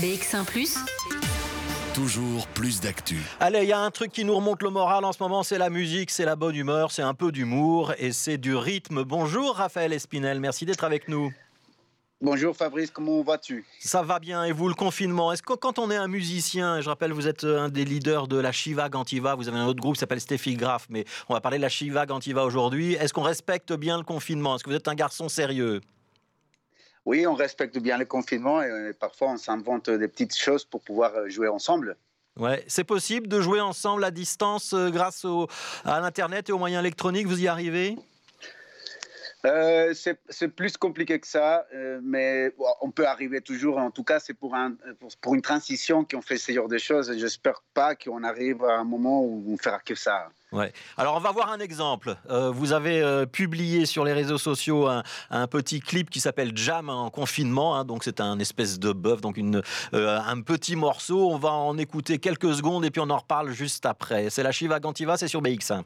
BX1 ⁇ Toujours plus d'actu. Allez, il y a un truc qui nous remonte le moral en ce moment, c'est la musique, c'est la bonne humeur, c'est un peu d'humour et c'est du rythme. Bonjour Raphaël Espinel, merci d'être avec nous. Bonjour Fabrice, comment vas-tu? Ça va bien, et vous le confinement? Est-ce que quand on est un musicien, et je rappelle, vous êtes un des leaders de la Shiva Gantiva, vous avez un autre groupe qui s'appelle Steffi Graf, mais on va parler de la Shiva Gantiva aujourd'hui. Est-ce qu'on respecte bien le confinement? Est-ce que vous êtes un garçon sérieux? Oui, on respecte bien le confinement et parfois on s'invente des petites choses pour pouvoir jouer ensemble. Ouais, c'est possible de jouer ensemble à distance euh, grâce à l'internet et aux moyens électroniques? Vous y arrivez? Euh, c'est plus compliqué que ça, euh, mais on peut arriver toujours. En tout cas, c'est pour, un, pour, une transition qu'on fait ce genre de choses. J'espère pas qu'on arrive à un moment où on fera que ça. Ouais. Alors, on va voir un exemple. Euh, vous avez publié sur les réseaux sociaux un, petit clip qui s'appelle Jam en confinement. Hein. donc, c'est un espèce de bœuf, donc une, un petit morceau. On va en écouter quelques secondes et puis on en reparle juste après. C'est la Shiva Gantiva, c'est sur BX1.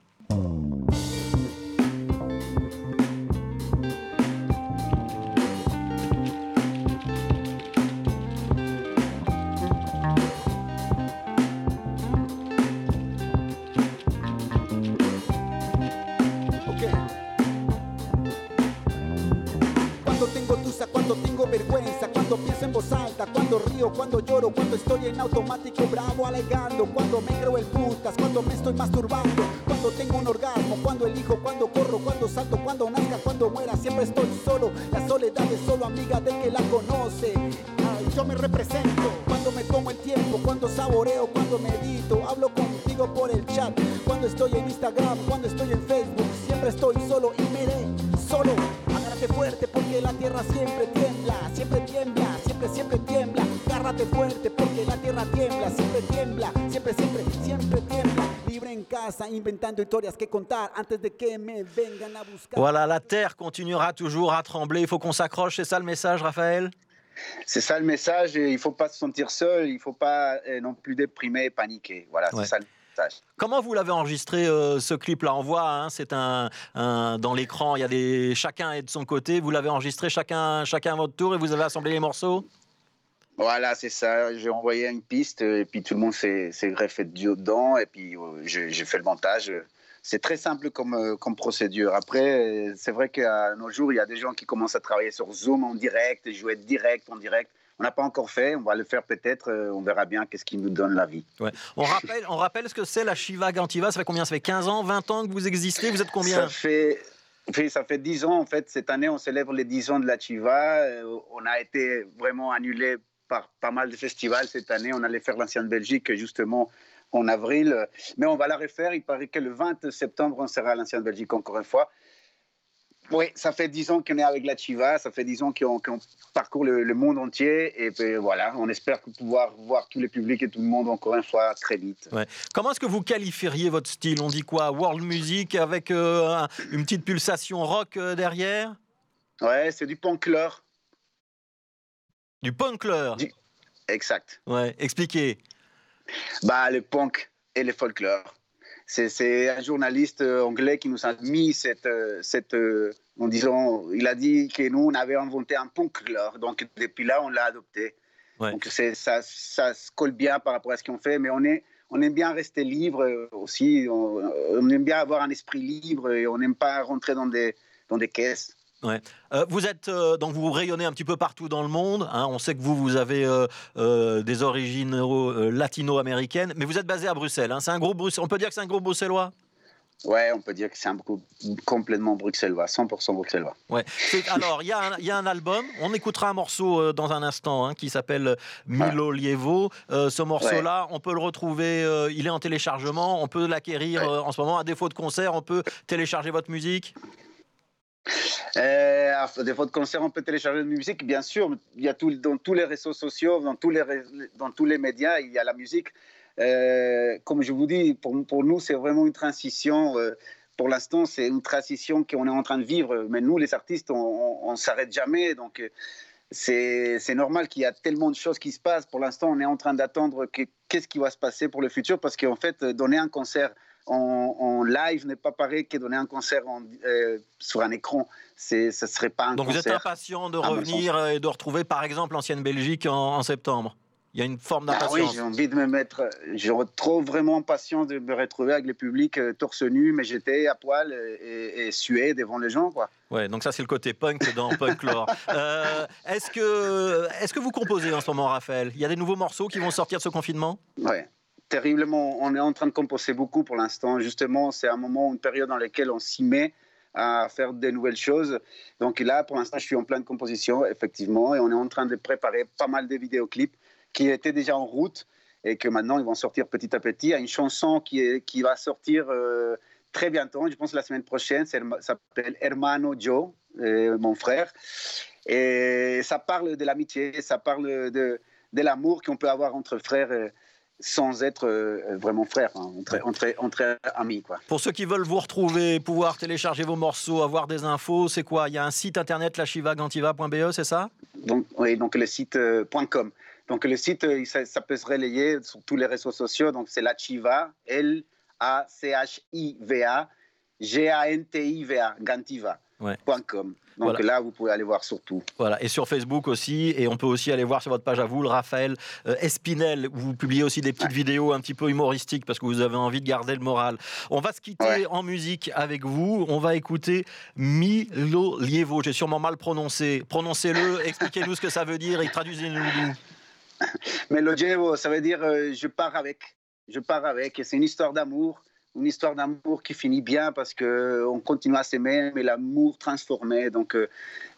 En voz alta, cuando río, cuando lloro, cuando estoy en automático bravo alegando, cuando me creo el putas, cuando me estoy masturbando, cuando tengo un orgasmo, cuando elijo, cuando corro, cuando salto, cuando nazca, cuando muera, siempre estoy solo. La soledad es solo amiga de que la conoce. Ay, yo me represento cuando me tomo el tiempo, cuando saboreo, cuando medito, hablo contigo por el chat, cuando estoy en Instagram, cuando estoy en Facebook, siempre estoy solo y miré solo fuerte porque la tierra siempre tiembla, Agárrate fuerte porque la tierra tiembla, siempre tiembla, siempre, siempre, siempre tiembla. Libre en casa, inventando historias que contar antes de que me vengan a buscar. Voilà, la terre continuera toujours à trembler. Il faut qu'on s'accroche. C'est ça le message, Raphaël? C'est ça le message, il ne faut pas se sentir seul, il ne faut pas euh, non plus déprimer, paniquer. Voilà, c'est ça le Comment vous l'avez enregistré euh, ce clip-là? On voit, hein, c'est un, dans l'écran, il y a des chacun est de son côté. Vous l'avez enregistré chacun, chacun à votre tour et vous avez assemblé les morceaux? Voilà, c'est ça. J'ai envoyé une piste et puis tout le monde s'est greffé dedans et puis euh, j'ai fait le montage. C'est très simple comme, euh, comme procédure. Après, c'est vrai qu'à nos jours, il y a des gens qui commencent à travailler sur Zoom en direct, jouer direct en direct. On n'a pas encore fait, on va le faire peut-être, euh, on verra bien qu'est-ce qui nous donne la vie. On, rappelle, on rappelle ce que c'est la Shiva Gantiva, ça fait combien? Ça fait 15 ans, 20 ans que vous existez? Vous êtes combien? Ça fait... ça fait 10 ans en fait. Cette année, on célèbre les 10 ans de la Shiva. On a été vraiment annulé par pas mal de festivals cette année. On allait faire l'ancienne Belgique justement en avril. Mais on va la refaire. Il paraît que le 20 septembre, on sera à l'ancienne Belgique encore une fois. Oui, ça fait dix ans qu'on est avec la Chiva, ça fait dix ans qu'on parcourt le, monde entier et puis voilà, on espère pouvoir voir tous les publics et tout le monde encore une fois très vite. Comment est-ce que vous qualifieriez votre style? On dit quoi? World music avec euh, une petite pulsation rock euh, derrière? Ouais, c'est du punkleur. Du punkleur Exact. Ouais, expliquez. Bah, le punk et le folklore. C'est un journaliste euh, anglais qui nous a mis cette, euh, cette euh, en disant, il a dit que nous, on avait inventé un punk Donc, depuis là, on l'a adopté. Donc, ça, ça se colle bien par rapport à ce qu'on fait, mais on, est, on aime bien rester libre aussi. On, aime bien avoir un esprit libre et on n'aime pas rentrer dans des, dans des caisses. Ouais. Euh, vous êtes euh, donc vous rayonnez un petit peu partout dans le monde. Hein. On sait que vous vous avez euh, des origines latino-américaines, mais vous êtes basé à Bruxelles. Hein. C'est un groupe On peut dire que c'est un groupe bruxellois? Ouais, on peut dire que c'est un groupe complètement bruxellois, 100% bruxellois. Ouais. Alors, il y, y, a un album, on écoutera un morceau dans un instant hein, qui s'appelle Milo Lievo. ce morceau-là, on peut le retrouver, il est en téléchargement, on peut l'acquérir en ce moment. À défaut de concert, on peut télécharger votre musique? Euh, des concert, on peut télécharger de musique, bien sûr. Il y a tout, dans tous les réseaux sociaux, dans tous les, dans tous les médias, il y a la musique. Euh, comme je vous dis, pour, pour nous, c'est vraiment une transition. Euh, pour l'instant, c'est une transition qu'on est en train de vivre. Mais nous, les artistes, on ne s'arrête jamais. Donc, euh, c'est normal qu'il y a tellement de choses qui se passent. Pour l'instant, on est en train d'attendre qu'est-ce qui va se passer pour le futur. Parce qu'en fait, donner un concert en, live n'est pas pareil que donner un concert euh, sur un écran. Ce ne serait pas un Donc vous êtes impatient de revenir et de retrouver par exemple l'ancienne Belgique en, septembre Il y a une forme Ah oui, d'impatience. j'ai envie de me mettre. Je retrouve vraiment impatient de me retrouver avec le public euh, torse nu, mais j'étais à poil et, et suer devant les gens, quoi. Ouais, donc ça c'est le côté punk dans Punk Lore. Euh, est-ce que est-ce que vous composez en ce moment, Raphaël? Il y a des nouveaux morceaux qui vont sortir de ce confinement? Ouais. Terriblement, on est en train de composer beaucoup pour l'instant. Justement, c'est un moment, une période dans laquelle on s'y met à faire des nouvelles choses. Donc là, pour l'instant, je suis en pleine composition, effectivement, et on est en train de préparer pas mal de vidéoclips qui étaient déjà en route et que maintenant ils vont sortir petit à petit. Il y a une chanson qui, qui va sortir euh, très bientôt, je pense la semaine prochaine, ça s'appelle Hermano Joe, euh, mon frère. Et ça parle de l'amitié, ça parle de, de l'amour qu'on peut avoir entre frères euh, sans être euh, vraiment frères, hein, entre, entre, entre amis. Quoi. Pour ceux qui veulent vous retrouver, pouvoir télécharger vos morceaux, avoir des infos, c'est quoi? Il y a un site internet lachivagantiva.be, c'est ça? Donc, oui, donc le site euh, .com. Donc le site, euh, ça, ça peut se relayer sur tous les réseaux sociaux. Donc c'est la Chiva, L-A-C-H-I-V-A, G-A-N-T-I-V-A, Gantiva. Ouais. .com. Donc Voilà. là, vous pouvez aller voir surtout. Voilà, et sur Facebook aussi, et on peut aussi aller voir sur votre page à vous, le Raphaël euh, Espinel, où vous publiez aussi des petites vidéos un petit peu humoristiques parce que vous avez envie de garder le moral. On va se quitter Ouais. en musique avec vous, on va écouter Milo Lievo, j'ai sûrement mal prononcé. Prononcez-le, expliquez-nous ce que ça veut dire et traduisez-nous. Mais le Jevo, ça veut dire euh, je pars avec. Je pars avec. Et c'est une histoire d'amour. Une histoire d'amour qui finit bien parce qu'on continue à s'aimer, mais l'amour transformé. Donc, euh,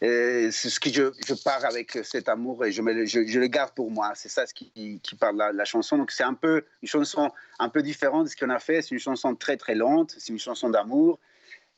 euh, c'est ce que je, je pars avec cet amour et je, me le- je, je le garde pour moi. C'est ça ce qui, qui parle la, la chanson. Donc, c'est un peu une chanson un peu différente de ce qu'on a fait. C'est une chanson très, très lente. C'est une chanson d'amour.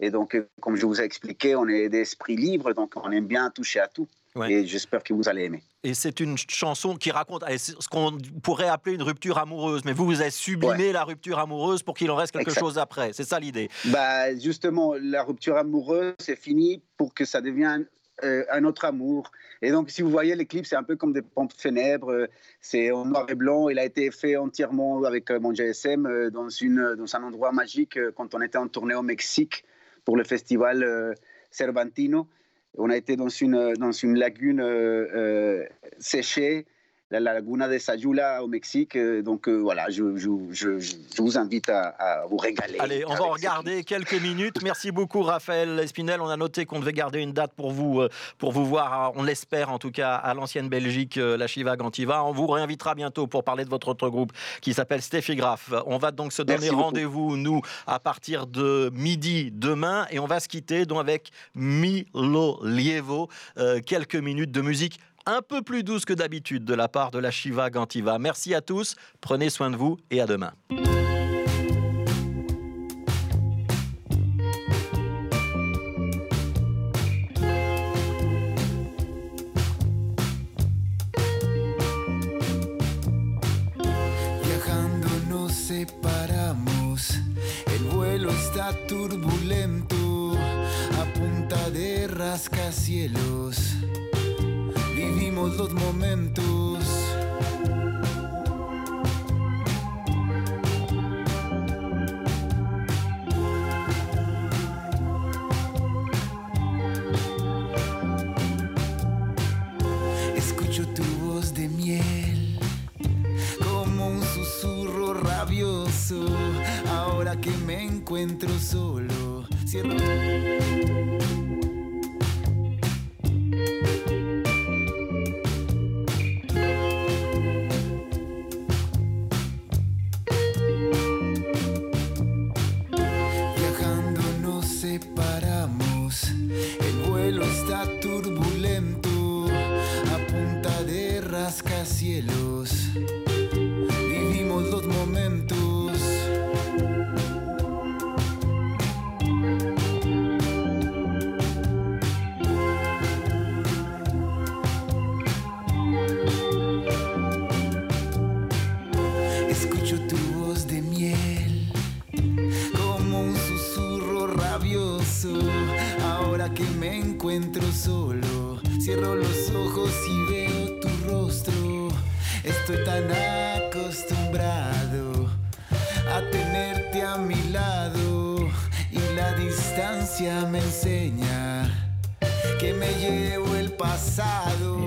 Et donc, euh, comme je vous ai expliqué, on est d'esprit libre. Donc, on aime bien toucher à tout. Ouais. Et j'espère que vous allez aimer. Et c'est une chanson qui raconte ce qu'on pourrait appeler une rupture amoureuse, mais vous, vous avez sublimé la rupture amoureuse pour qu'il en reste quelque Exact. chose après. C'est ça l'idée. Bah, justement, la rupture amoureuse, c'est fini pour que ça devienne euh, un autre amour. Et donc, si vous voyez les clips, c'est un peu comme des pompes funèbres. euh, C'est en noir et blanc. Il a été fait entièrement avec euh, mon GSM dans, une, dans un endroit magique quand on était en tournée au Mexique pour le festival Cervantino. On a été dans une, dans une lagune euh, euh, séchée, la laguna de Sayula au Mexique. Euh, Donc euh, voilà, je, je, je, je vous invite à, à vous régaler. Allez, on va regarder quelques minutes. Merci beaucoup, Raphaël Espinel. On a noté qu'on devait garder une date pour vous, euh, pour vous voir, on l'espère en tout cas, à l'ancienne Belgique, la Chiva Gantiva. On vous réinvitera bientôt pour parler de votre autre groupe qui s'appelle Steffi Graf. On va donc se donner rendez-vous, nous, à partir de midi demain. Et on va se quitter donc avec Milo Lievo. Euh, quelques minutes de musique un peu plus douce que d'habitude de la part de la Shiva Gantiva. Merci à tous, prenez soin de vous et à demain. Está turbulento, a de rascacielos. Vivimos los momentos. Escucho tu voz de miel como un susurro rabioso. Ahora que me encuentro solo, cierro. Rascacielos. Vivimos los momentos. Escucho tu voz de miel como un susurro rabioso. Ahora que me encuentro solo, cierro los Estoy tan acostumbrado a tenerte a mi lado y la distancia me enseña que me llevo el pasado.